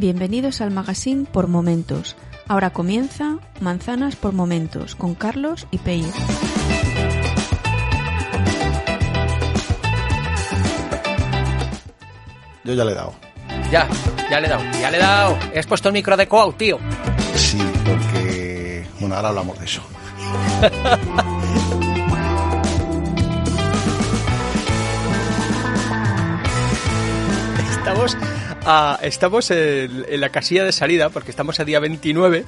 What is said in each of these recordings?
Bienvenidos al magazine por momentos. Ahora comienza Manzanas por momentos con Carlos y Peir. Yo ya le he dado. Ya, ya le he dado, ya le he dado. He puesto el micro adecuado, tío. Sí, porque... Bueno, ahora hablamos de eso. Estamos, a- estamos en, en la casilla de salida porque estamos a día 29.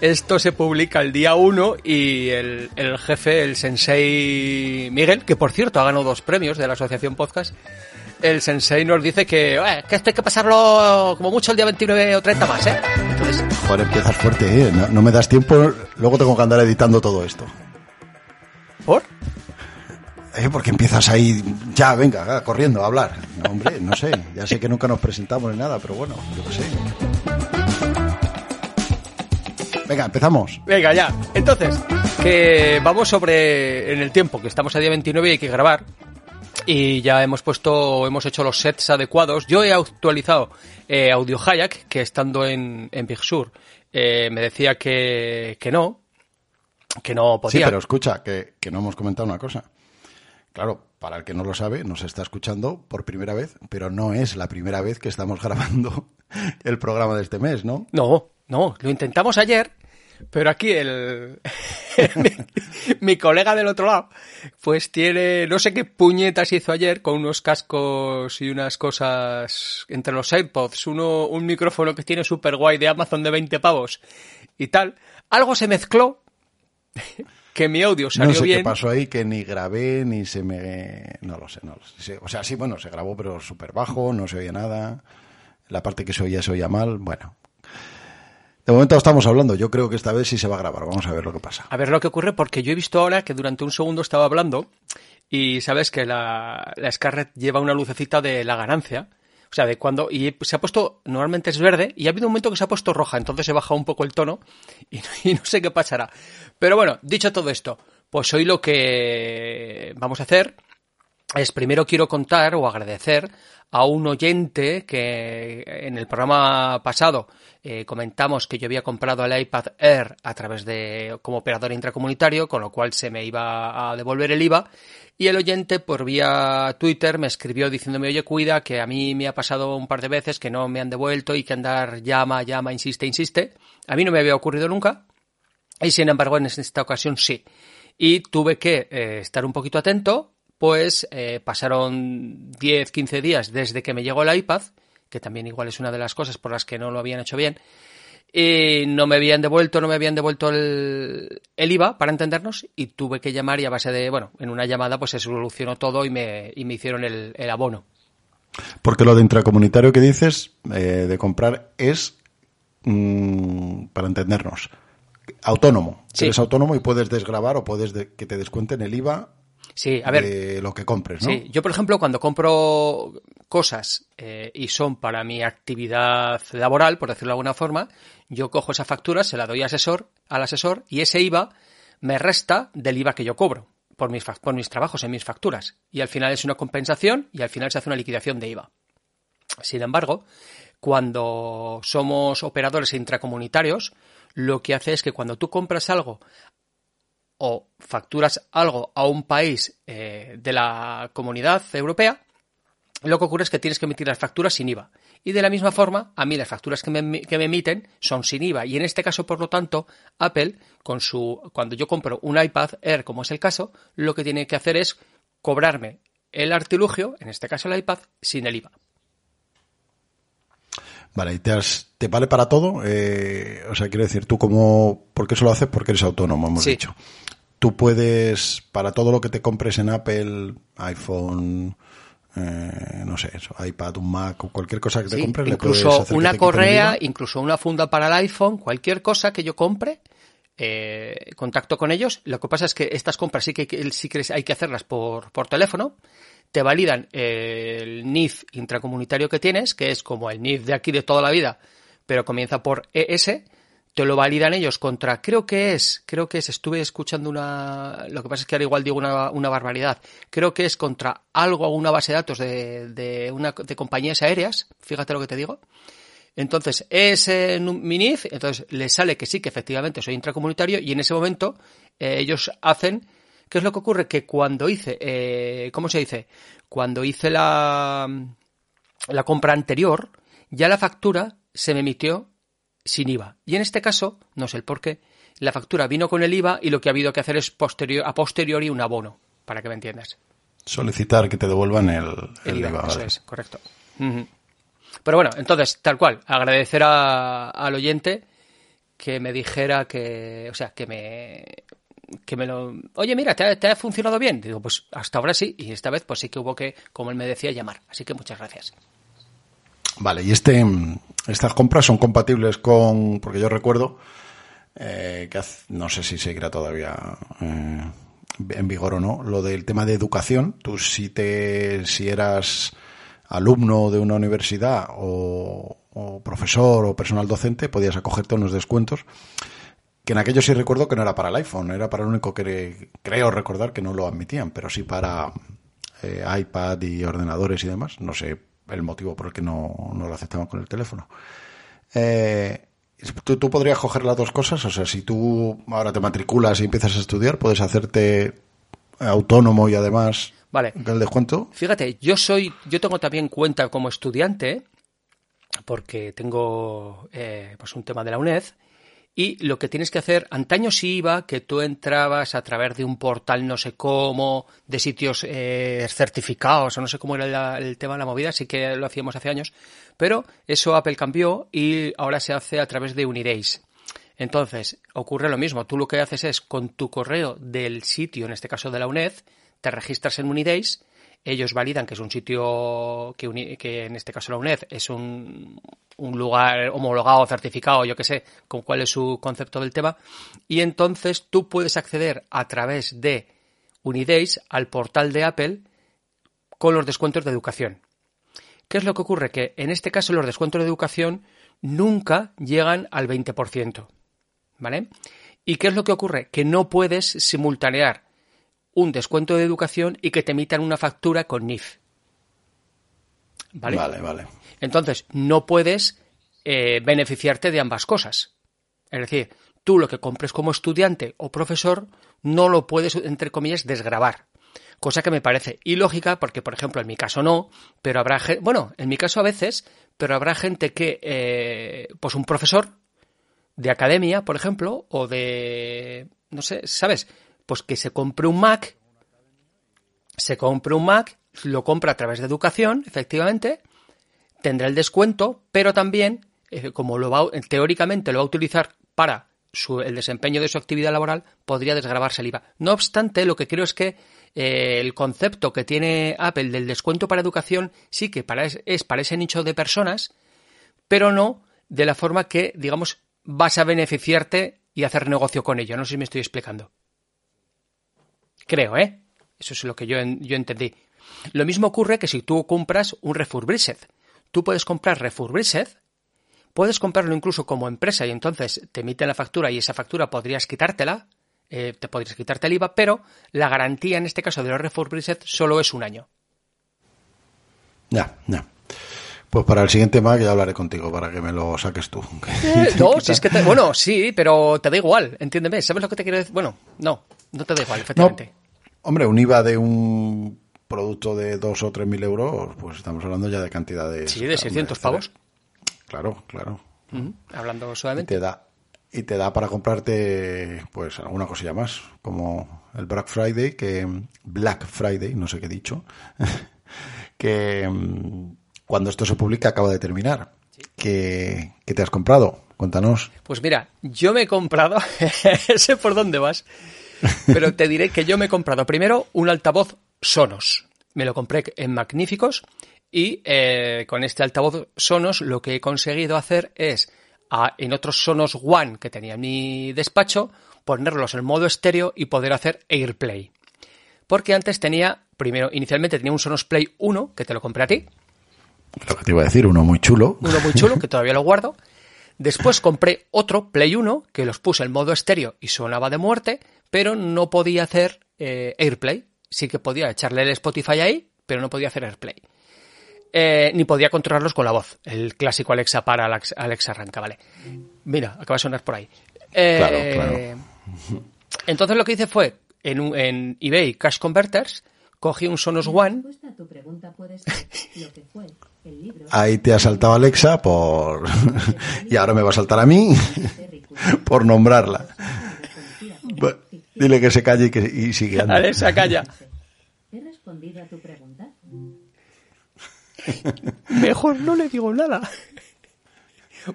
Esto se publica el día 1 y el, el jefe, el sensei Miguel, que por cierto ha ganado dos premios de la Asociación Podcast, el sensei nos dice que, "Eh, que esto hay que pasarlo como mucho el día 29 o 30 más, ¿eh? Entonces, Joder, empiezas fuerte, ¿eh? No, no me das tiempo, luego tengo que andar editando todo esto. ¿por? ¿Eh? Porque empiezas ahí, ya, venga, ah, corriendo a hablar. Hombre, no sé, ya sé que nunca nos presentamos ni nada, pero bueno, yo qué sé. Venga, empezamos. Venga, ya. Entonces, que vamos sobre en el tiempo, que estamos a día 29 y hay que grabar. Y ya hemos puesto, hemos hecho los sets adecuados. Yo he actualizado eh, Audio Hayak, que estando en, en Big Sur, eh, me decía que, que no, que no Sí, podía. pero escucha, que, que no hemos comentado una cosa. Claro, para el que no lo sabe, nos está escuchando por primera vez, pero no es la primera vez que estamos grabando el programa de este mes, ¿no? No, no, lo intentamos ayer, pero aquí el mi, colega del otro lado, pues tiene no sé qué puñetas hizo ayer con unos cascos y unas cosas entre los AirPods, uno un micrófono que tiene super guay de Amazon de 20 pavos y tal. Algo se mezcló que mi audio salió no sé bien. qué pasó ahí, que ni grabé, ni se me... No lo sé, no lo sé. O sea, sí, bueno, se grabó, pero súper bajo, no se oía nada. La parte que se oía se oía mal, bueno. De momento estamos hablando, yo creo que esta vez sí se va a grabar, vamos a ver lo que pasa. A ver lo que ocurre, porque yo he visto ahora que durante un segundo estaba hablando y sabes que la, la Scarlett lleva una lucecita de la ganancia. O sea, de cuando. Y se ha puesto. Normalmente es verde y ha habido un momento que se ha puesto roja, entonces he bajado un poco el tono y, y no sé qué pasará. Pero bueno, dicho todo esto, pues hoy lo que vamos a hacer es primero quiero contar o agradecer a un oyente que en el programa pasado eh, comentamos que yo había comprado el iPad Air a través de como operador intracomunitario, con lo cual se me iba a devolver el IVA. Y el oyente por vía Twitter me escribió diciéndome, oye, cuida, que a mí me ha pasado un par de veces que no me han devuelto y que andar llama, llama, insiste, insiste. A mí no me había ocurrido nunca. Y sin embargo, en esta ocasión sí. Y tuve que eh, estar un poquito atento, pues eh, pasaron 10, 15 días desde que me llegó el iPad, que también igual es una de las cosas por las que no lo habían hecho bien, y no me habían devuelto, no me habían devuelto el, el IVA, para entendernos, y tuve que llamar y a base de, bueno, en una llamada pues se solucionó todo y me, y me hicieron el, el abono. Porque lo de intracomunitario que dices, eh, de comprar, es, mm, para entendernos, autónomo. Sí. Eres autónomo y puedes desgravar o puedes de- que te descuenten el IVA Sí, a ver, de lo que compres, ¿no? Sí, yo por ejemplo cuando compro cosas eh, y son para mi actividad laboral, por decirlo de alguna forma, yo cojo esa factura, se la doy al asesor, al asesor y ese IVA me resta del IVA que yo cobro por mis, por mis trabajos en mis facturas. Y al final es una compensación y al final se hace una liquidación de IVA. Sin embargo, cuando somos operadores intracomunitarios, lo que hace es que cuando tú compras algo o facturas algo a un país eh, de la comunidad europea, lo que ocurre es que tienes que emitir las facturas sin IVA. Y de la misma forma, a mí las facturas que me, que me emiten son sin IVA. Y en este caso, por lo tanto, Apple, con su, cuando yo compro un iPad Air, como es el caso, lo que tiene que hacer es cobrarme el artilugio, en este caso el iPad, sin el IVA. Vale, ¿y te, has- te vale para todo? Eh, o sea, quiero decir, tú como... ¿Por qué eso lo haces? Porque eres autónomo, hemos Sí. dicho. Tú puedes, para todo lo que te compres en Apple, iPhone, eh, no sé, eso, iPad, un Mac o cualquier cosa que te compres, le puedes incluso hacer una correa, incluso una funda para el iPhone, cualquier cosa que yo compre, eh, contacto con ellos. Lo que pasa es que estas compras sí que, sí que hay que hacerlas por, por teléfono. Te validan el NIF intracomunitario que tienes, que es como el NIF de aquí de toda la vida, pero comienza por ES. Te lo validan ellos contra, creo que es, creo que es, estuve escuchando una, lo que pasa es que ahora igual digo una, una barbaridad, creo que es contra algo, una base de datos de, de una, de compañías aéreas, fíjate lo que te digo, Entonces, es eh, Minif, entonces le sale que sí, que efectivamente soy intracomunitario y en ese momento eh, ellos hacen, ¿qué es lo que ocurre? Que cuando hice, eh, ¿cómo se dice? Cuando hice la, la compra anterior, ya la factura se me emitió sin IVA. Y en este caso, no sé el por qué, la factura vino con el IVA y lo que ha habido que hacer es posterior, a posteriori un abono, para que me entiendas. Solicitar que te devuelvan el, el, IVA. Eso es, correcto. Pero bueno, entonces, tal cual, agradecer al oyente que me dijera que, o sea, que me, que me lo, oye, mira, ¿te ha, ¿te ha, funcionado bien? Digo, pues hasta ahora sí, y esta vez pues sí que hubo que, como él me decía, llamar. Así que muchas gracias. Vale, y este, estas compras son compatibles con, porque yo recuerdo eh, que no sé si seguirá todavía eh, en vigor o no, lo del tema de educación. Tú si te, si eras alumno de una universidad o, profesor o personal docente, podías acogerte a unos descuentos que en aquello sí recuerdo que no era para el iPhone, era para el único que creo recordar que no lo admitían, pero sí para eh, iPad y ordenadores y demás. No sé el motivo por el que no, no lo aceptaban con el teléfono. Eh, ¿tú, ¿tú, podrías coger las dos cosas, o sea, si tú ahora te matriculas y empiezas a estudiar, puedes hacerte autónomo y además vale. el descuento. Fíjate, yo soy, yo tengo también cuenta como estudiante porque tengo eh, pues un tema de la UNED y lo que tienes que hacer, antaño sí iba que tú entrabas a través de un portal no sé cómo, de sitios eh, certificados, o no sé cómo era la, el tema de la movida, sí que lo hacíamos hace años, pero eso Apple cambió y ahora se hace a través de Unidays. Entonces, ocurre lo mismo, tú lo que haces es con tu correo del sitio, en este caso de la UNED, te registras en Unidays ellos validan que es un sitio que, en este caso la UNED es un, un lugar homologado, certificado, yo qué sé, con cuál es su concepto del tema, y entonces tú puedes acceder a través de Unidays al portal de Apple con los descuentos de educación. ¿Qué es lo que ocurre? Que en este caso los descuentos de educación nunca llegan al 20%. ¿Vale? ¿Y qué es lo que ocurre? Que no puedes simultanear un descuento de educación y que te emitan una factura con NIF. ¿Vale? Vale, vale. Entonces, no puedes eh, beneficiarte de ambas cosas. Es decir, tú lo que compres como estudiante o profesor no lo puedes, entre comillas, desgravar. Cosa que me parece ilógica porque, por ejemplo, en mi caso no, pero habrá gente, bueno, en mi caso a veces, pero habrá gente que, eh, pues un profesor de academia, por ejemplo, o de, no sé, ¿sabes? Pues que se compre un Mac, se compre un Mac, lo compra a través de educación, efectivamente, tendrá el descuento, pero también, eh, como lo va, teóricamente lo va a utilizar para el desempeño de su actividad laboral, podría desgravarse el IVA. No obstante, lo que creo es que eh, el concepto que tiene Apple del descuento para educación sí que es, es para ese nicho de personas, pero no de la forma que, digamos, vas a beneficiarte y hacer negocio con ello. No sé si me estoy explicando. Creo, ¿eh? Eso es lo que yo, yo entendí. Lo mismo ocurre que si tú compras un refurbished. Tú puedes comprar refurbished, puedes comprarlo incluso como empresa y entonces te emiten la factura y esa factura podrías quitártela, eh, te podrías quitarte el IVA, pero la garantía en este caso de los refurbished solo es un año. Ya, ya. Pues para el siguiente Mac ya hablaré contigo para que me lo saques tú. Eh, no, si es que te, bueno, sí, pero te da igual, entiéndeme. ¿Sabes lo que te quiero decir? Bueno, no, no te da igual, efectivamente. hombre, un IVA de un producto de dos o tres mil euros, pues estamos hablando ya de cantidades. Sí, de 600 pavos. Claro, claro. Hablando suavemente. Y te da y te da para comprarte pues alguna cosilla más, como el Black Friday, que Black Friday, no sé qué he dicho, que mm, cuando esto se publica acaba de terminar. ¿Qué, te has comprado? Cuéntanos. Pues mira, yo me he comprado, sé por dónde vas, pero te diré que yo me he comprado primero un altavoz Sonos. Me lo compré en Magníficos y eh, con este altavoz Sonos lo que he conseguido hacer es a, en otros Sonos One que tenía en mi despacho ponerlos en modo estéreo y poder hacer AirPlay. Porque antes tenía, primero, inicialmente tenía un Sonos Play 1 que te lo compré a ti, lo que te iba a decir, uno muy chulo. Uno muy chulo, que todavía lo guardo. Después compré otro, Play 1, que los puse en modo estéreo y sonaba de muerte, pero no podía hacer eh, AirPlay. Sí que podía echarle el Spotify ahí, pero no podía hacer AirPlay. eh, ni podía controlarlos con la voz. El clásico Alexa para, Alexa, Alexa arranca, ¿vale? Mira, acaba de sonar por ahí. Eh, Claro, claro. Entonces lo que hice fue, en, un- en eBay Cash Converters, cogí un Sonos One, Ahí te ha saltado Alexa por... y ahora me va a saltar a mí Pratchett, por nombrarla. Dile que se calle y, que, y sigue andando. Alexa, calla. ¿He respondido a tu pregunta? Mejor no le digo nada.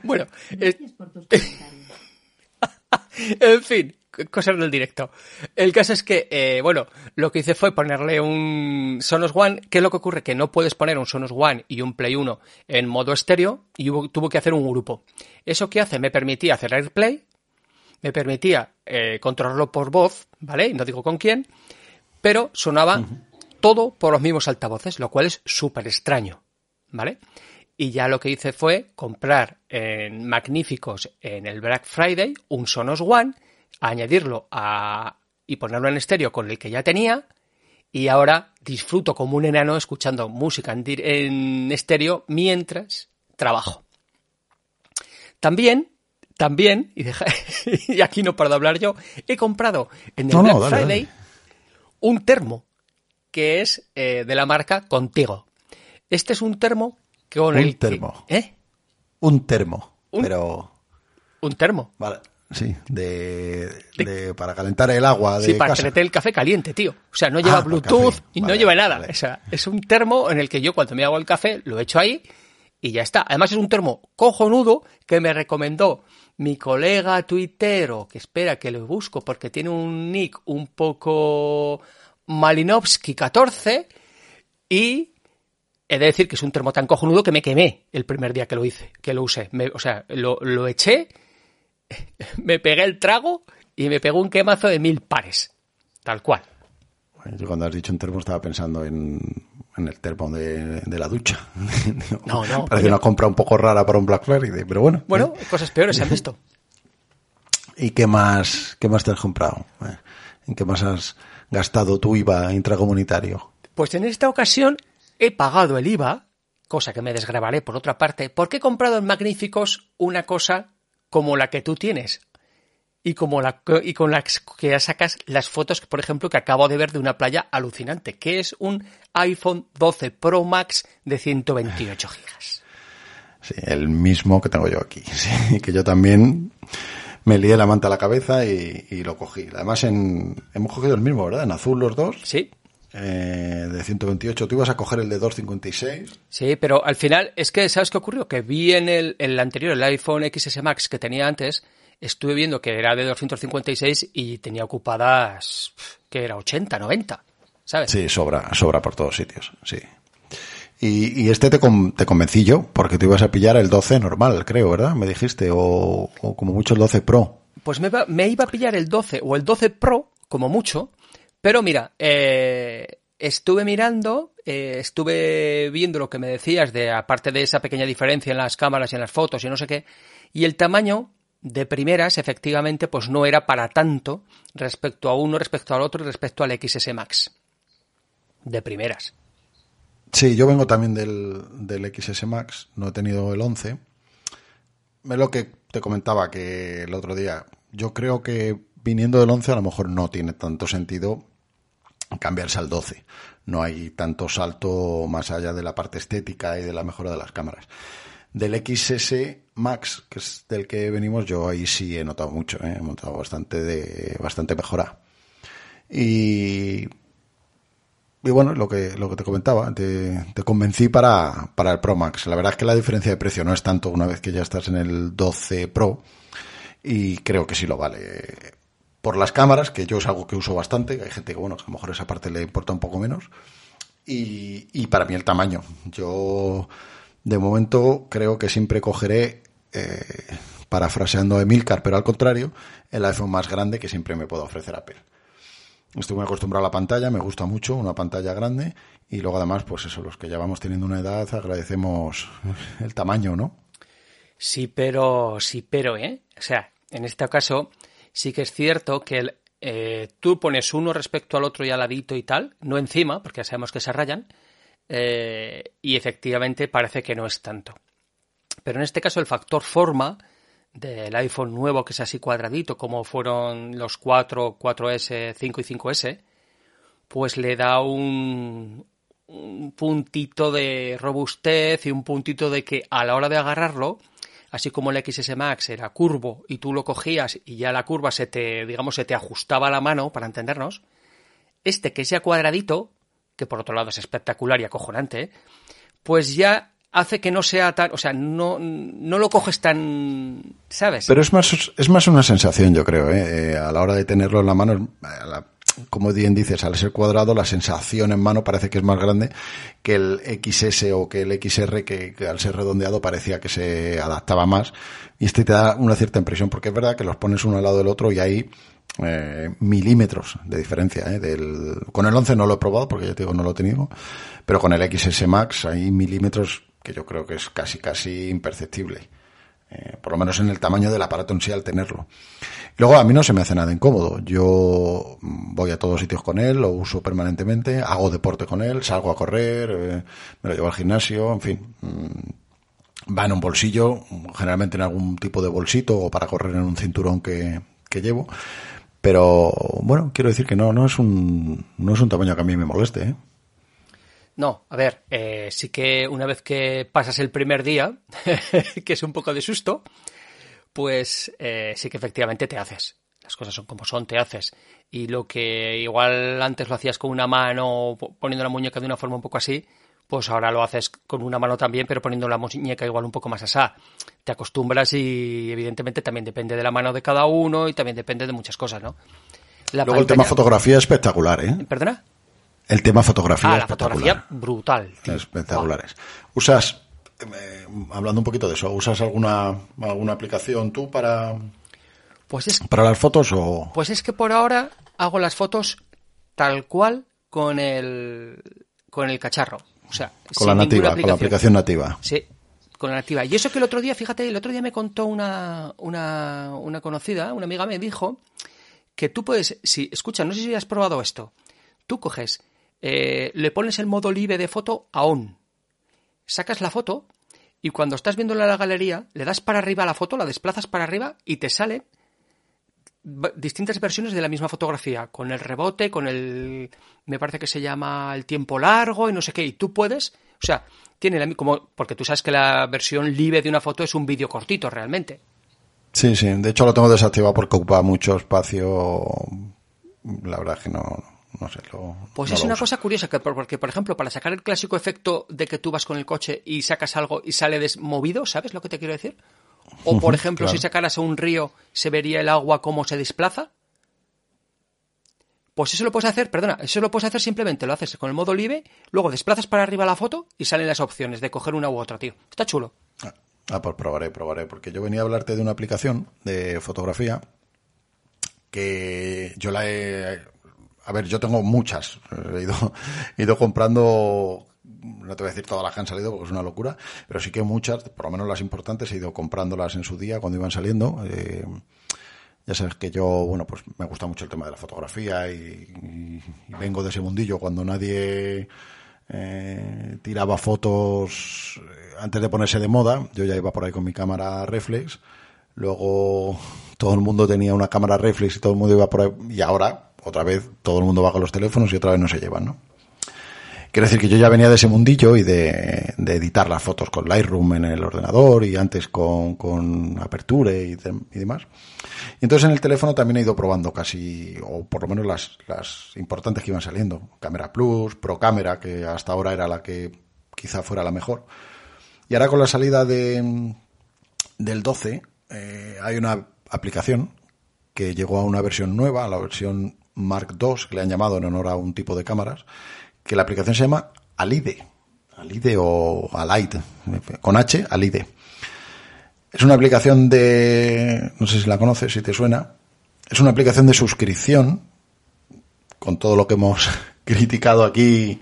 Bueno, es- Gracias por tus comentarios. en fin, cosas del directo. El caso es que, eh, bueno, lo que hice fue ponerle un Sonos One. ¿Qué es lo que ocurre? Que no puedes poner un Sonos One y un Play 1 en modo estéreo y hubo- tuvo que hacer un grupo. ¿Eso qué hace? Me permitía hacer AirPlay, me permitía eh, controlarlo por voz, ¿vale? Y no digo con quién, pero sonaba todo por los mismos altavoces, lo cual es súper extraño, ¿vale? Y ya lo que hice fue comprar en magníficos en el Black Friday un Sonos One, añadirlo a y ponerlo en estéreo con el que ya tenía y ahora disfruto como un enano escuchando música en, estéreo mientras trabajo. También, también, y, deja- y aquí no paro de hablar yo, he comprado en el No, no, Black dale, Friday dale. un termo que es eh, de la marca Contigo. Este es un termo con Un el que- termo. ¿Eh? Un termo, Un- pero... Un termo. Vale. Sí, de, de- para calentar el agua de Sí, para casa. tener el café caliente, tío. O sea, no lleva Ah, Bluetooth y no lleva nada. vale. O sea, es un termo en el que yo cuando me hago el café lo echo ahí y ya está. Además es un termo cojonudo que me recomendó mi colega tuitero, que espera que lo busco porque tiene un nick un poco Malinowski 14 y he de decir que es un termo tan cojonudo que me quemé el primer día que lo hice, que lo usé. Me- o sea, lo, lo eché, me pegué el trago y me pegó un quemazo de mil pares. Tal cual. Yo cuando has dicho un termo estaba pensando en, en el termo de, de la ducha. No, no, Parece una compra un poco rara para un Black Friday, pero bueno. Bueno, ¿eh? cosas peores se han visto. ¿Y qué más, qué más te has comprado? Eh, ¿En qué más has gastado tu IVA intracomunitario? Pues en esta ocasión he pagado el IVA, cosa que me desgrabaré por otra parte, porque he comprado en Magníficos una cosa como la que tú tienes. Y, como la, y con la que ya sacas las fotos, por ejemplo, que acabo de ver de una playa alucinante, que es un iPhone 12 Pro Max de 128 gigas. Sí, el mismo que tengo yo aquí. Sí, que yo también me lié la manta a la cabeza y, y lo cogí. Además, en, hemos cogido el mismo, ¿verdad? En azul los dos. Sí, eh, de 128. Tú ibas a coger el de 256. Sí, pero al final es que, ¿sabes qué ocurrió? Que vi en el, el anterior, el iPhone XS Max que tenía antes, estuve viendo que era de 256 y tenía ocupadas, que era 80, 90, ¿sabes? Sí, sobra, sobra por todos sitios, sí. Y, y este te, con- te convencí yo, porque te ibas a pillar el 12 normal, creo, ¿verdad? Me dijiste, o, o como mucho el 12 Pro. Pues me, me iba a pillar el 12 o el 12 Pro, como mucho, pero mira, eh, estuve mirando, eh, estuve viendo lo que me decías de, aparte de esa pequeña diferencia en las cámaras y en las fotos y no sé qué, y el tamaño de primeras, efectivamente, pues no era para tanto respecto a uno, respecto al otro y respecto al XS Max. De primeras. Sí, yo vengo también del, del XS Max, no he tenido el 11. Es lo que te comentaba que el otro día, yo creo que viniendo del 11 a lo mejor no tiene tanto sentido cambiarse al 12. No hay tanto salto más allá de la parte estética y de la mejora de las cámaras. Del XS Max, que es del que venimos, yo ahí sí he notado mucho, ¿eh? he notado bastante de bastante mejora. Y y bueno, lo que, lo que te comentaba, te, te convencí para, para el Pro Max. La verdad es que la diferencia de precio no es tanto una vez que ya estás en el 12 Pro y creo que sí lo vale. Por las cámaras, que yo es algo que uso bastante, hay gente que, bueno, a lo mejor esa parte le importa un poco menos. Y, y para mí el tamaño. Yo, de momento, creo que siempre cogeré, eh, parafraseando a Emilcar, pero al contrario, el iPhone más grande que siempre me pueda ofrecer Apple. Estoy muy acostumbrado a la pantalla, me gusta mucho, una pantalla grande y luego además, pues eso, los que ya vamos teniendo una edad agradecemos el tamaño, ¿no? Sí, pero, sí, pero, ¿eh? O sea, en este caso sí que es cierto que el, eh, tú pones uno respecto al otro y al ladito y tal, no encima, porque ya sabemos que se rayan, eh, y efectivamente parece que no es tanto. Pero en este caso el factor forma del iPhone nuevo que es así cuadradito como fueron los 4, 4S, 5 y 5S, pues le da un, un puntito de robustez y un puntito de que a la hora de agarrarlo, así como el XS Max era curvo y tú lo cogías y ya la curva se te, digamos, se te ajustaba a la mano, para entendernos, este que sea cuadradito, que por otro lado es espectacular y acojonante, pues ya hace que no sea tan, o sea, no, no lo coges tan, ¿sabes? Pero es más, es más una sensación, yo creo, ¿eh? Eh, a la hora de tenerlo en la mano, como bien dices, al ser cuadrado, la sensación en mano parece que es más grande que el XS o que el XR, que, que al ser redondeado parecía que se adaptaba más. Y este te da una cierta impresión, porque es verdad que los pones uno al lado del otro y hay eh, milímetros de diferencia. ¿eh? Del, con el 11 no lo he probado, porque ya te digo, no lo he tenido, pero con el XS Max hay milímetros que yo creo que es casi, casi imperceptible. Eh, por lo menos en el tamaño del aparato en sí al tenerlo. Luego a mí no se me hace nada incómodo. Yo voy a todos sitios con él, lo uso permanentemente, hago deporte con él, salgo a correr, eh, me lo llevo al gimnasio, en fin. mm, Va en un bolsillo, generalmente en algún tipo de bolsito o para correr en un cinturón que llevo. Pero bueno, quiero decir que no, no es un, no es un tamaño que a mí me moleste. ¿eh? No, a ver, eh, sí que una vez que pasas el primer día, que es un poco de susto, pues eh, sí que efectivamente te haces. Las cosas son como son, te haces. Y lo que igual antes lo hacías con una mano, po- poniendo la muñeca de una forma un poco así, pues ahora lo haces con una mano también, pero poniendo la muñeca igual un poco más asá. Te acostumbras y evidentemente también depende de la mano de cada uno y también depende de muchas cosas, ¿no? La Luego el tema fotografía es espectacular, ¿eh? ¿Perdona? El tema fotografía Ah, es la espectacular. fotografía brutal. tío. espectaculares. ¿Usas, eh, hablando un poquito de eso, ¿usas alguna, alguna aplicación tú para, Pues es para las fotos o...? Pues es que por ahora hago las fotos tal cual con el con el cacharro. O sea, Con la nativa, con la aplicación nativa. Sí, con la nativa. Y eso que el otro día, fíjate, el otro día me contó una, una, una conocida, una amiga me dijo que tú puedes, si, escucha, no sé si has probado esto. Tú coges, eh, le pones el modo libre de foto a on. Sacas la foto y cuando estás viéndola en la galería, le das para arriba a la foto, la desplazas para arriba y te salen va- distintas versiones de la misma fotografía, con el rebote, con el, me parece que se llama el tiempo largo y no sé qué, y tú puedes, o sea, tiene la, como, porque tú sabes que la versión libre de una foto es un vídeo cortito realmente. Sí, sí. De hecho lo tengo desactivado porque ocupa mucho espacio. La verdad es que no, no sé. Lo, Pues no es lo una uso. cosa curiosa, que por- porque por ejemplo, para sacar el clásico efecto de que tú vas con el coche y sacas algo y sale desmovido, ¿sabes lo que te quiero decir? O por ejemplo, claro. si sacaras a un río, se vería el agua cómo se desplaza. Pues eso lo puedes hacer, perdona, eso lo puedes hacer simplemente, lo haces con el modo libre, luego desplazas para arriba la foto y salen las opciones de coger una u otra, tío. Está chulo. Ah, pues probaré, probaré, porque yo venía a hablarte de una aplicación de fotografía que yo la he... A ver, yo tengo muchas. He ido, he ido comprando, no te voy a decir todas las que han salido porque es una locura, pero sí que muchas, por lo menos las importantes, he ido comprándolas en su día cuando iban saliendo. Eh, ya sabes que yo, bueno, pues me gusta mucho el tema de la fotografía y, vengo de ese mundillo cuando nadie eh, tiraba fotos eh, antes de ponerse de moda. Yo ya iba por ahí con mi cámara reflex. Luego todo el mundo tenía una cámara reflex y todo el mundo iba por ahí. Y ahora, otra vez, todo el mundo va con los teléfonos y otra vez no se llevan, ¿no? Quiero decir que yo ya venía de ese mundillo y de, editar las fotos con Lightroom en el ordenador y antes con, con Aperture y demás. Y entonces en el teléfono también he ido probando casi, o por lo menos las, las importantes que iban saliendo. Cámara Plus, Pro Cámara, que hasta ahora era la que quizá fuera la mejor. Y ahora con la salida de, del 12 eh, hay una aplicación que llegó a una versión nueva, a la versión Mark II, que le han llamado en honor a un tipo de cámaras, que la aplicación se llama Alide. Alide o Alide, con H, Alide. Es una aplicación de, no sé si la conoces, si te suena, es una aplicación de suscripción, con todo lo que hemos criticado aquí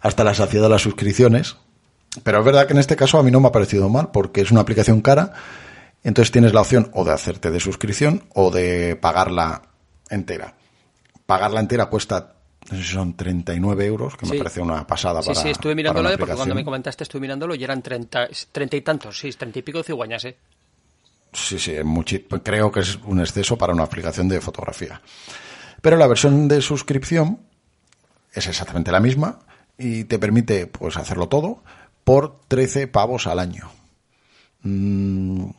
hasta la saciedad de las suscripciones, pero es verdad que en este caso a mí no me ha parecido mal, porque es una aplicación cara, entonces tienes la opción o de hacerte de suscripción o de pagarla entera. Pagarla entera cuesta no sé si son 39 euros, que Sí. me parece una pasada Sí, para sí, estuve para mirándolo eh, porque cuando me comentaste estuve mirándolo y eran 30, 30 y tantos, sí, 30 y pico de cigüeñas, ¿eh? Sí, sí, creo que es un exceso para una aplicación de fotografía. Pero la versión de suscripción es exactamente la misma y te permite pues hacerlo todo por 13 pavos al año. Mm,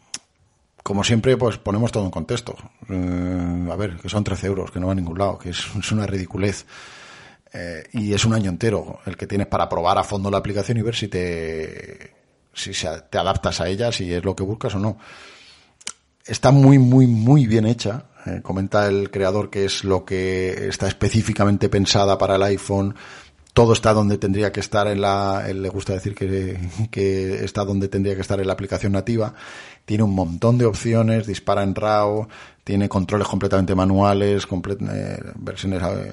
como siempre, pues ponemos todo en contexto. Eh, a ver, que son 13 euros, que no va a ningún lado, que es, una ridiculez. Eh, y es un año entero el que tienes para probar a fondo la aplicación y ver si te, si te adaptas a ella, si es lo que buscas o no está muy, muy, muy bien hecha. Eh, comenta el creador que es lo que está específicamente pensada para el iPhone. Todo está donde tendría que estar en la, le gusta decir que, está donde tendría que estar en la aplicación nativa. Tiene un montón de opciones, dispara en RAW, tiene controles completamente manuales, eh, versiones eh,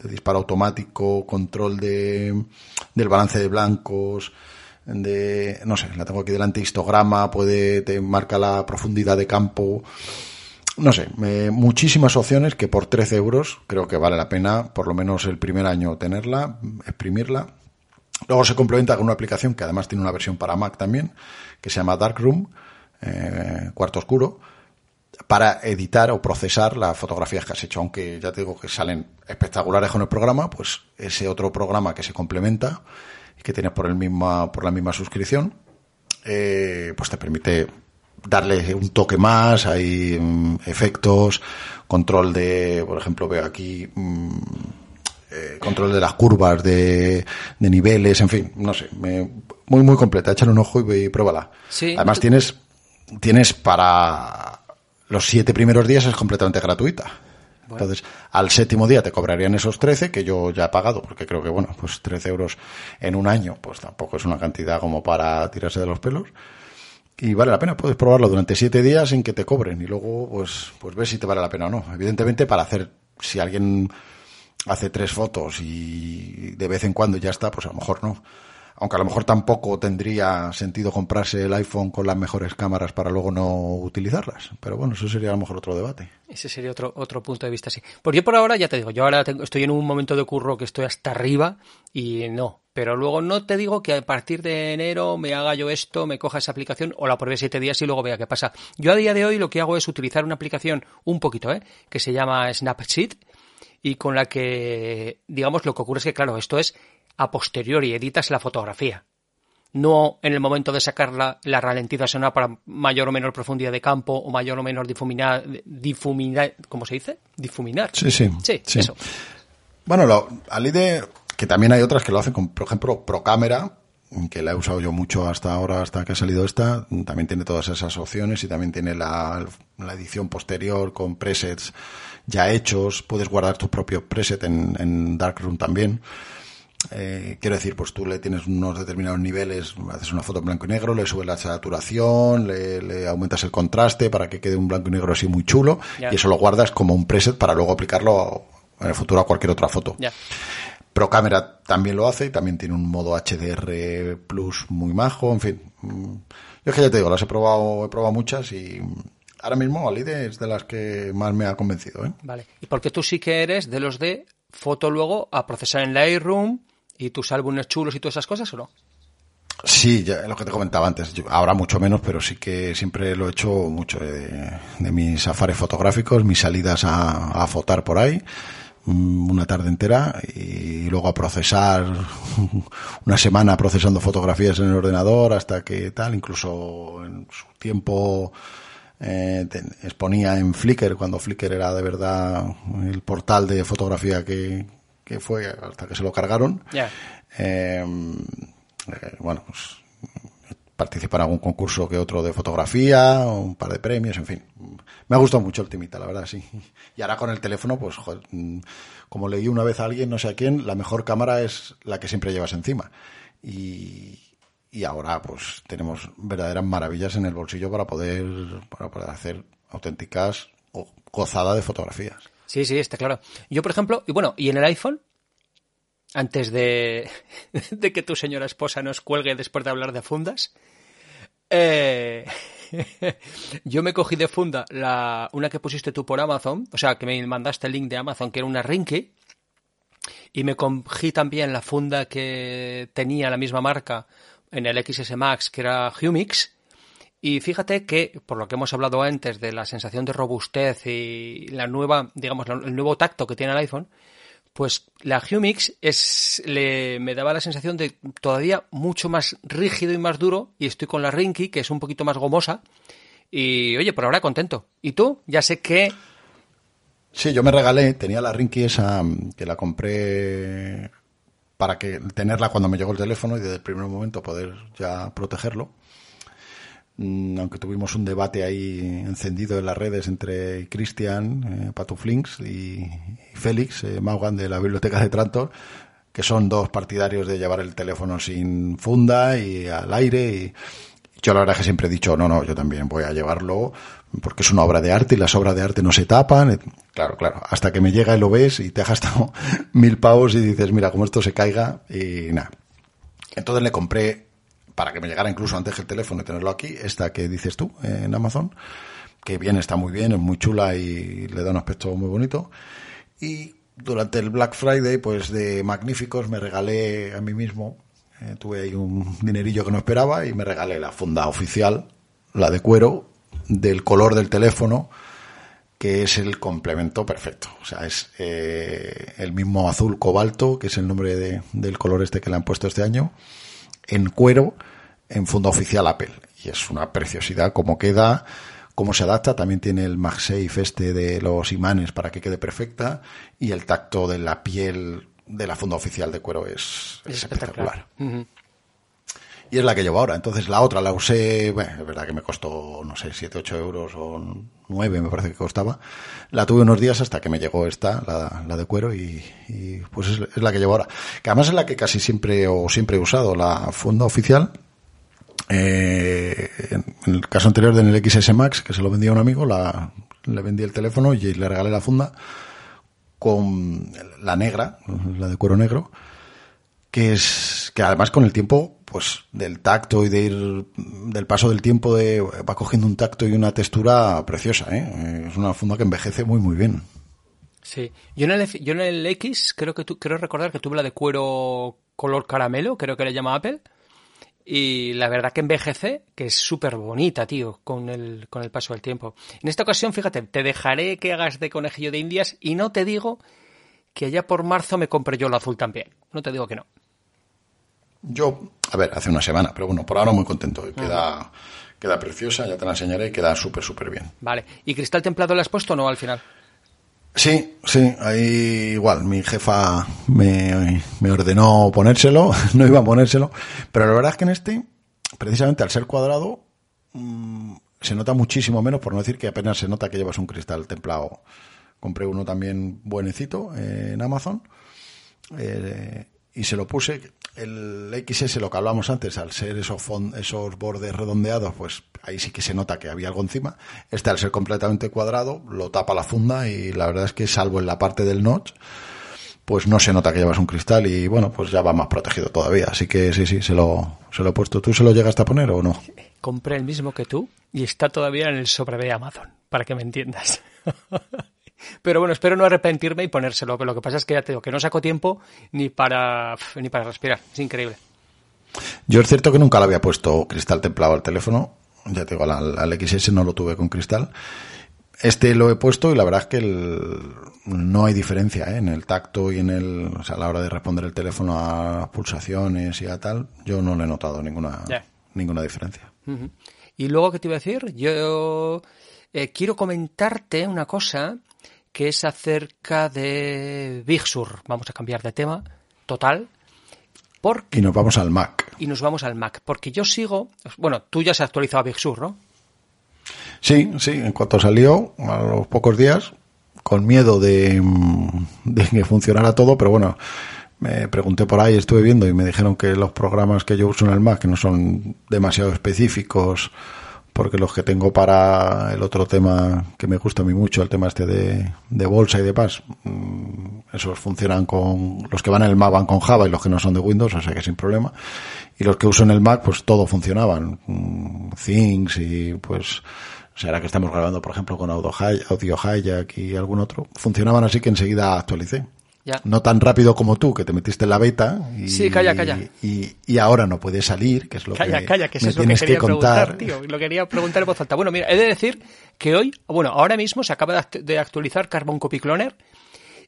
de disparo automático, control de, del balance de blancos, de, no sé, la tengo aquí delante, histograma, puede, te marca la profundidad de campo, no sé, muchísimas opciones que por 13 euros creo que vale la pena, por lo menos el primer año tenerla, exprimirla. Luego se complementa con una aplicación que además tiene una versión para Mac también, que se llama Darkroom, eh, cuarto oscuro, para editar o procesar las fotografías que has hecho, aunque ya te digo que salen espectaculares con el programa, pues ese otro programa que se complementa y que tienes por el misma, por la misma suscripción, eh, pues te permite darle un toque más, hay mm, efectos, control de, por ejemplo, veo aquí mm, eh, control de las curvas, de, de niveles, en fin, no sé, me- muy muy completa, échale un ojo y, y pruébala. Sí. Además tienes tienes para los siete primeros días es completamente gratuita. Entonces, al séptimo día te cobrarían esos 13, que yo ya he pagado, porque creo que, bueno, pues 13 euros en un año, pues tampoco es una cantidad como para tirarse de los pelos. Y vale la pena, puedes probarlo durante siete días sin que te cobren y luego, pues, pues ves si te vale la pena o no. Evidentemente, para hacer, si alguien hace tres fotos y de vez en cuando ya está, pues a lo mejor no. Aunque a lo mejor tampoco tendría sentido comprarse el iPhone con las mejores cámaras para luego no utilizarlas. Pero bueno, eso sería a lo mejor otro debate. Ese sería otro, otro punto de vista, sí. Pues yo por ahora, ya te digo, yo ahora tengo- estoy en un momento de curro que estoy hasta arriba y no. Pero luego no te digo que a partir de enero me haga yo esto, me coja esa aplicación o la pruebe siete días y luego vea qué pasa. Yo a día de hoy lo que hago es utilizar una aplicación un poquito, ¿eh? Que se llama Snapseed y con la que, digamos, lo que ocurre es que, claro, esto es a posteriori, editas la fotografía. No en el momento de sacarla, la ralentiza sonora para mayor o menor profundidad de campo o mayor o menor difuminar, difuminar ¿cómo se dice? Difuminar. Sí, sí. Sí, sí. eso. Bueno, lo, Alide, que también hay otras que lo hacen con, por ejemplo, Procámara, que la he usado yo mucho hasta ahora, hasta que ha salido esta, también tiene todas esas opciones y también tiene la, la edición posterior con presets ya hechos, puedes guardar tu propio preset en, en Darkroom también. Eh, quiero decir, pues tú le tienes unos determinados niveles, haces una foto en blanco y negro, le subes la saturación, le, le aumentas el contraste para que quede un blanco y negro así muy chulo, y eso lo guardas como un preset para luego aplicarlo en el futuro a cualquier otra foto. Ya. Procamera también lo hace y también tiene un modo HDR Plus muy majo, en fin. Yo es que ya te digo, las he probado, he probado muchas y ahora mismo Alide es de las que más me ha convencido, ¿eh? Vale. Y porque tú sí que eres de los de foto luego a procesar en Lightroom y tus álbumes chulos y todas esas cosas, ¿o no? Sí, ya lo que te comentaba antes, yo- ahora mucho menos, pero sí que siempre lo he hecho mucho de, de mis safares fotográficos, mis salidas a, a fotar por ahí, mm, una tarde entera y luego a procesar una semana procesando fotografías en el ordenador hasta que tal, incluso en su tiempo eh, te- exponía en Flickr, cuando Flickr era de verdad el portal de fotografía que, que fue hasta que se lo cargaron. Ya. Eh, eh, bueno, pues participar en algún concurso que otro de fotografía, un par de premios, en fin. Me ha gustado mucho el Timita, la verdad, sí. Y ahora con el teléfono, pues, joder, mm, como leí una vez a alguien, no sé a quién, la mejor cámara es la que siempre llevas encima. Y, y ahora, pues, tenemos verdaderas maravillas en el bolsillo para poder, para poder hacer auténticas o gozada de fotografías. Sí, sí, está claro. Yo, por ejemplo, y bueno, y en el iPhone, antes de, de que tu señora esposa nos cuelgue después de hablar de fundas, eh, yo me cogí de funda la, una que pusiste tú por Amazon, o sea, que me mandaste el link de Amazon, que era una Rinky, Y me cogí también la funda que tenía la misma marca en el XS Max, que era Humix. Y fíjate que, por lo que hemos hablado antes de la sensación de robustez y la nueva, digamos, el nuevo tacto que tiene el iPhone, pues la Humix es, le, me daba la sensación de todavía mucho más rígido y más duro. Y estoy con la Rinky, que es un poquito más gomosa. Y oye, por ahora contento. ¿Y tú? Ya sé que Sí, yo me regalé, tenía la Rinky esa que la compré para que tenerla cuando me llegó el teléfono y desde el primer momento poder ya protegerlo. Mm, Aunque tuvimos un debate ahí encendido en las redes entre Cristian, eh, Patuflinks y, Félix, eh, Maugan de la Biblioteca de Trantor, que son dos partidarios de llevar el teléfono sin funda y al aire. Y yo la verdad que siempre he dicho, no, no, yo también voy a llevarlo porque es una obra de arte y las obras de arte no se tapan. Claro, claro, hasta que me llega y lo ves y te has gastado mil pavos y dices, mira, como esto se caiga y nada. Entonces le compré, para que me llegara incluso antes el teléfono y tenerlo aquí, esta que dices tú eh, en Amazon, que bien, está muy bien, es muy chula y le da un aspecto muy bonito. Y durante el Black Friday, pues de magníficos, me regalé a mí mismo, eh, tuve ahí un dinerillo que no esperaba y me regalé la funda oficial, la de cuero, del color del teléfono, que es el complemento perfecto. O sea, es eh, el mismo azul cobalto, que es el nombre de- del color este que le han puesto este año, en cuero, en funda oficial Apple. Y es una preciosidad como queda, cómo se adapta. También tiene el MagSafe este de los imanes para que quede perfecta. Y el tacto de la piel de la funda oficial de cuero es, es espectacular. Y es la que llevo ahora. Entonces la otra la usé, bueno, es verdad que me costó, no sé, 7, 8 euros o 9 me parece que costaba. La tuve unos días hasta que me llegó esta, la, la de cuero, y, pues es, la que llevo ahora. Que además es la que casi siempre o siempre he usado, la funda oficial. Eh, en en el caso anterior del XS Max, que se lo vendía a un amigo, la, le vendí el teléfono y le regalé la funda con la negra, la de cuero negro, que es que además con el tiempo pues del tacto y de ir del paso del tiempo de va cogiendo un tacto y una textura preciosa ¿eh? Es una funda que envejece muy muy bien Sí. Yo en, el, yo en el X creo que tu, creo recordar que tuve la de cuero color caramelo, creo que le llama Apple. Y la verdad que envejece, que es súper bonita, tío, con el, con el paso del tiempo. En esta ocasión, fíjate, te dejaré que hagas de conejillo de indias y no te digo que allá por marzo me compré yo el azul también. No te digo que no. Yo a ver hace una semana pero bueno por ahora muy contento queda queda preciosa ya te la enseñaré y queda súper súper bien Vale. ¿Y cristal templado le has puesto o no al final? Sí, sí, ahí igual, mi jefa me, me ordenó ponérselo, no iba a ponérselo, pero la verdad es que en este, precisamente al ser cuadrado, mm, se nota muchísimo menos, por no decir que apenas se nota que llevas un cristal templado. Compré uno también buenecito eh, en Amazon eh, y se lo puse. El XS, lo que hablamos antes, al ser esos, fon- esos bordes redondeados, pues ahí sí que se nota que había algo encima. Este, al ser completamente cuadrado, lo tapa la funda y la verdad es que, salvo en la parte del notch, pues no se nota que llevas un cristal y bueno, pues ya va más protegido todavía. Así que sí, sí, se lo, se lo he puesto. ¿Tú se lo llegaste a poner o no? Compré el mismo que tú y está todavía en el sobre de Amazon, para que me entiendas. Pero bueno, espero no arrepentirme y ponérselo. Pero lo que pasa es que ya te digo que no saco tiempo ni para ni para respirar. Es increíble. Yo es cierto que nunca le había puesto cristal templado al teléfono. Ya te digo, al, al XS no lo tuve con cristal. Este lo he puesto y la verdad es que el- no hay diferencia ¿eh? en el tacto y en el, o sea, a la hora de responder el teléfono a pulsaciones y a tal. Yo no le he notado ninguna, ninguna diferencia. Y luego, ¿qué te iba a decir? Yo eh, quiero comentarte una cosa que es acerca de Big Sur. Vamos a cambiar de tema total. Porque Y nos vamos al Mac. y nos vamos al Mac. Porque yo sigo. Bueno, tú ya has actualizado a Big Sur, ¿no? Sí, sí, en cuanto salió, a los pocos días, con miedo de, de que funcionara todo, pero bueno, me pregunté por ahí, estuve viendo y me dijeron que los programas que yo uso en el Mac, que no son demasiado específicos, porque los que tengo para el otro tema que me gusta a mí mucho, el tema este de, de bolsa y de paz, mm, esos funcionan con, los que van en el Mac van con Java y los que no son de Windows, o sea que sin problema. Y los que uso en el Mac, pues todo funcionaban, mm, Things y pues, ahora que estamos grabando, por ejemplo, con Audio Hijack y algún otro, funcionaban así que enseguida actualicé. Ya. No tan rápido como tú, que te metiste en la beta. Y, Sí, calla, calla. Y, y ahora no puedes salir, que es lo Calla, que calla, que eso me es lo que tienes quería que contar. preguntar, tío. Lo quería preguntar en voz alta. Bueno, mira, he de decir que hoy, bueno, ahora mismo se acaba de act- de actualizar Carbon Copy Cloner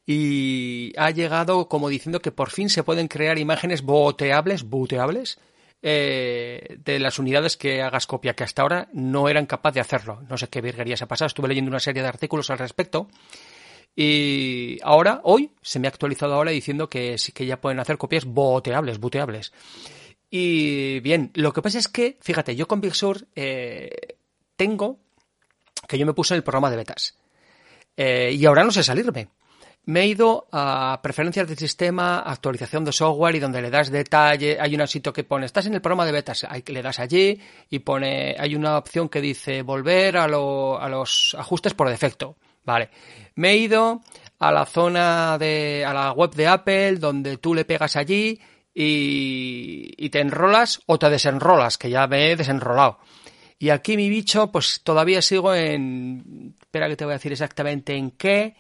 y ha llegado como diciendo que por fin se pueden crear imágenes boteables, boteables, eh, de las unidades que hagas copia, que hasta ahora no eran capaces de hacerlo. No sé qué virguerías ha pasado, estuve leyendo una serie de artículos al respecto. Y ahora, hoy, se me ha actualizado ahora diciendo que sí que ya pueden hacer copias boteables, buteables. Y bien, lo que pasa es que, fíjate, yo con Big Sur eh, tengo que yo me puse en el programa de betas. Eh, y ahora no sé salirme. Me he ido a preferencias del sistema, actualización de software y donde le das detalle, hay un sitio que pone, estás en el programa de betas, le das allí y pone, hay una opción que dice volver a, lo- a los ajustes por defecto. Vale. Me he ido a la zona de, a la web de Apple donde tú le pegas allí y, y te enrolas o te desenrolas, que ya me he desenrolado. Y aquí mi bicho, pues todavía sigo en. Espera que te voy a decir exactamente en qué.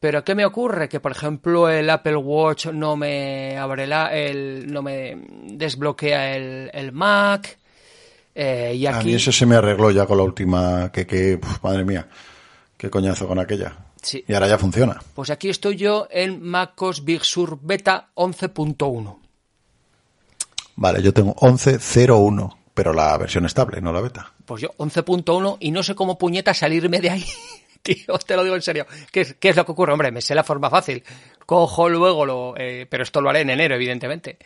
Pero ¿qué me ocurre? Que por ejemplo el Apple Watch no me abre la, el, no me desbloquea el, el Mac. eh, y A mí aquí. eso se me arregló ya con la última, que, que uf, madre mía, qué coñazo con aquella. Sí. Y ahora ya funciona. Pues aquí estoy yo en MacOS Big Sur Beta 11.1. Vale, yo tengo 11.01, pero la versión estable, no la beta. Pues yo 11.1 y no sé cómo puñeta salirme de ahí. Tío, te lo digo en serio. ¿Qué es, qué es lo que ocurre? Hombre, me sé la forma fácil. Cojo luego lo... eh, pero esto lo haré en enero, evidentemente.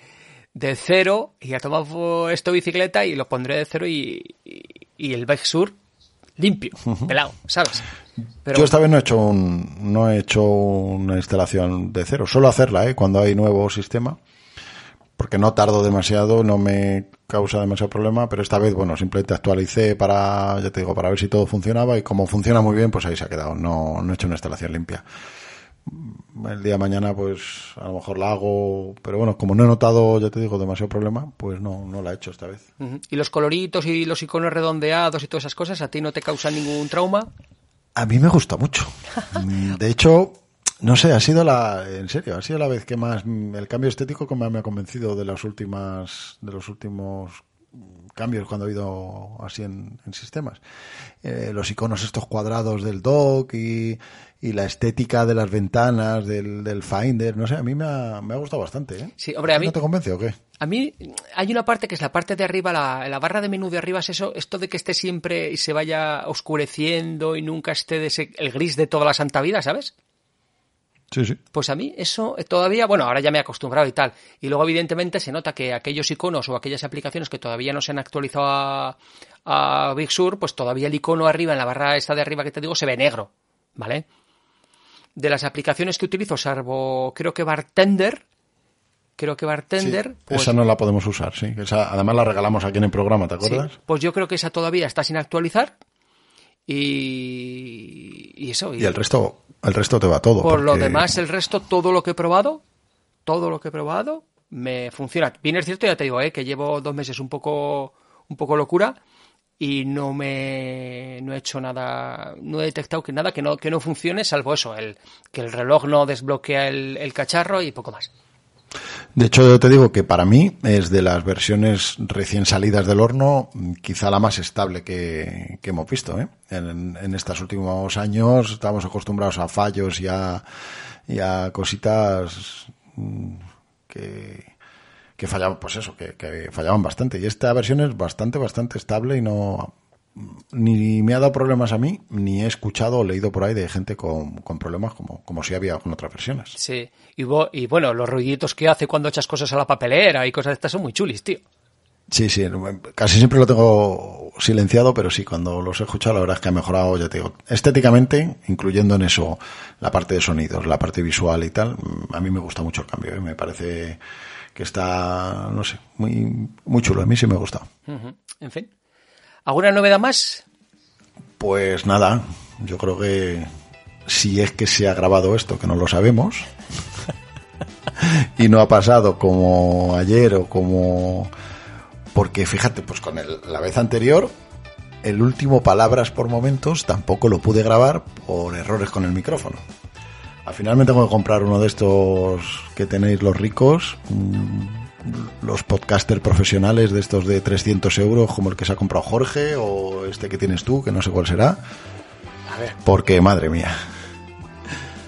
De cero y a tomar esto bicicleta y lo pondré de cero y, y, y el Bike Sur limpio, pelado, ¿sabes? Pero Yo esta vez no he hecho un, no he hecho una instalación de cero, solo hacerla, ¿eh? cuando hay nuevo sistema, porque no tardo demasiado, no me causa demasiado problema, pero esta vez, bueno, simplemente actualicé para, ya te digo, para ver si todo funcionaba y como funciona muy bien, pues ahí se ha quedado, no, no he hecho una instalación limpia. El día de mañana, pues a lo mejor la hago, pero bueno, como no he notado, ya te digo, demasiado problema, pues no, no la he hecho esta vez. Y los coloritos y los iconos redondeados y todas esas cosas, ¿a ti no te causan ningún trauma? A mí me gusta mucho. De hecho, no sé, ha sido la, en serio, ha sido la vez que más, el cambio estético que más me ha convencido de las últimas, de los últimos cambios cuando ha habido así en, en sistemas. Eh, los iconos estos cuadrados del dock y, y la estética de las ventanas, del, del Finder, no sé, a mí me ha, me ha gustado bastante. ¿eh? Sí, hombre, a mí- ¿No te convence o qué? A mí hay una parte que es la parte de arriba, la, la barra de menú de arriba, es eso, esto de que esté siempre y se vaya oscureciendo y nunca esté de ese- el gris de toda la santa vida, ¿sabes? Sí, sí. Pues a mí eso eh, todavía, bueno, ahora ya me he acostumbrado y tal. Y luego evidentemente se nota que aquellos iconos o aquellas aplicaciones que todavía no se han actualizado a, a Big Sur, pues todavía el icono arriba, en la barra esta de arriba que te digo, se ve negro, ¿vale? De las aplicaciones que utilizo, salvo creo que Bartender, creo que Bartender, Sí, pues, Esa no la podemos usar, sí. Esa, además la regalamos aquí en el programa, ¿te sí, acuerdas? pues yo creo que esa todavía está sin actualizar. Y, y eso. Y el resto, el resto te va todo. Por lo demás, el resto, todo lo que he probado, todo lo que he probado, me funciona. Bien es cierto, ya te digo, ¿eh? que llevo dos meses un poco, un poco locura y no me no he hecho nada, no he detectado que nada que no, que no funcione, salvo eso, el que el reloj no desbloquea el, cacharro y poco más. De hecho, yo te digo que para mí es de las versiones recién salidas del horno, quizá la más estable que, que hemos visto. ¿eh? En, en estos últimos años estamos acostumbrados a fallos y a, y a cositas mm, que, que fallaban, pues eso, que, que fallaban bastante. Y esta versión es bastante, bastante estable y no ni me ha dado problemas a mí, ni he escuchado o leído por ahí de gente con, con problemas como, como si había con otras versiones. Sí. Y, bo- y bueno, los ruiditos que hace cuando echas cosas a la papelera y cosas de estas son muy chulis, tío. Sí, sí, casi siempre lo tengo silenciado, pero sí, cuando los he escuchado, la verdad es que ha mejorado, ya te digo, estéticamente, incluyendo en eso la parte de sonidos, la parte visual y tal, a mí me gusta mucho el cambio, ¿eh? me parece que está, no sé, muy, muy chulo, a mí sí me gusta. Ujú. En fin. ¿Alguna novedad más? Pues nada, yo creo que si es que se ha grabado esto, que no lo sabemos, y no ha pasado como ayer o como... Porque fíjate, pues con el- la vez anterior, el último palabras por momentos tampoco lo pude grabar por errores con el micrófono. Al final me tengo que comprar uno de estos que tenéis los ricos, mm, los podcaster profesionales de estos de 300 euros, como el que se ha comprado Jorge o este que tienes tú, que no sé cuál será. A ver, Porque, madre mía,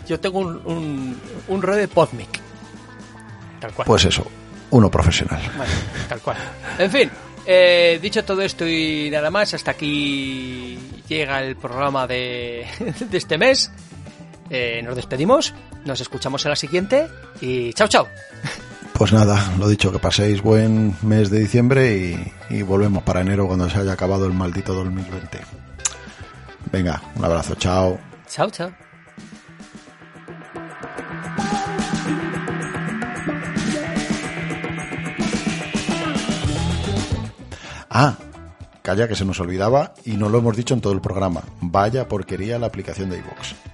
yo tengo un, un, un Rode Podmic. Tal cual. pues eso, uno profesional. Vale, tal cual. En fin, eh, dicho todo esto y nada más, hasta aquí llega el programa de, de este mes. Eh, nos despedimos, nos escuchamos en la siguiente y chao, chao. Pues nada, lo dicho, que paséis buen mes de diciembre y, y volvemos para enero cuando se haya acabado el maldito 2020. Venga, un abrazo, chao. Chao, chao. Ah, calla que se nos olvidaba y no lo hemos dicho en todo el programa. Vaya porquería la aplicación de iVoox.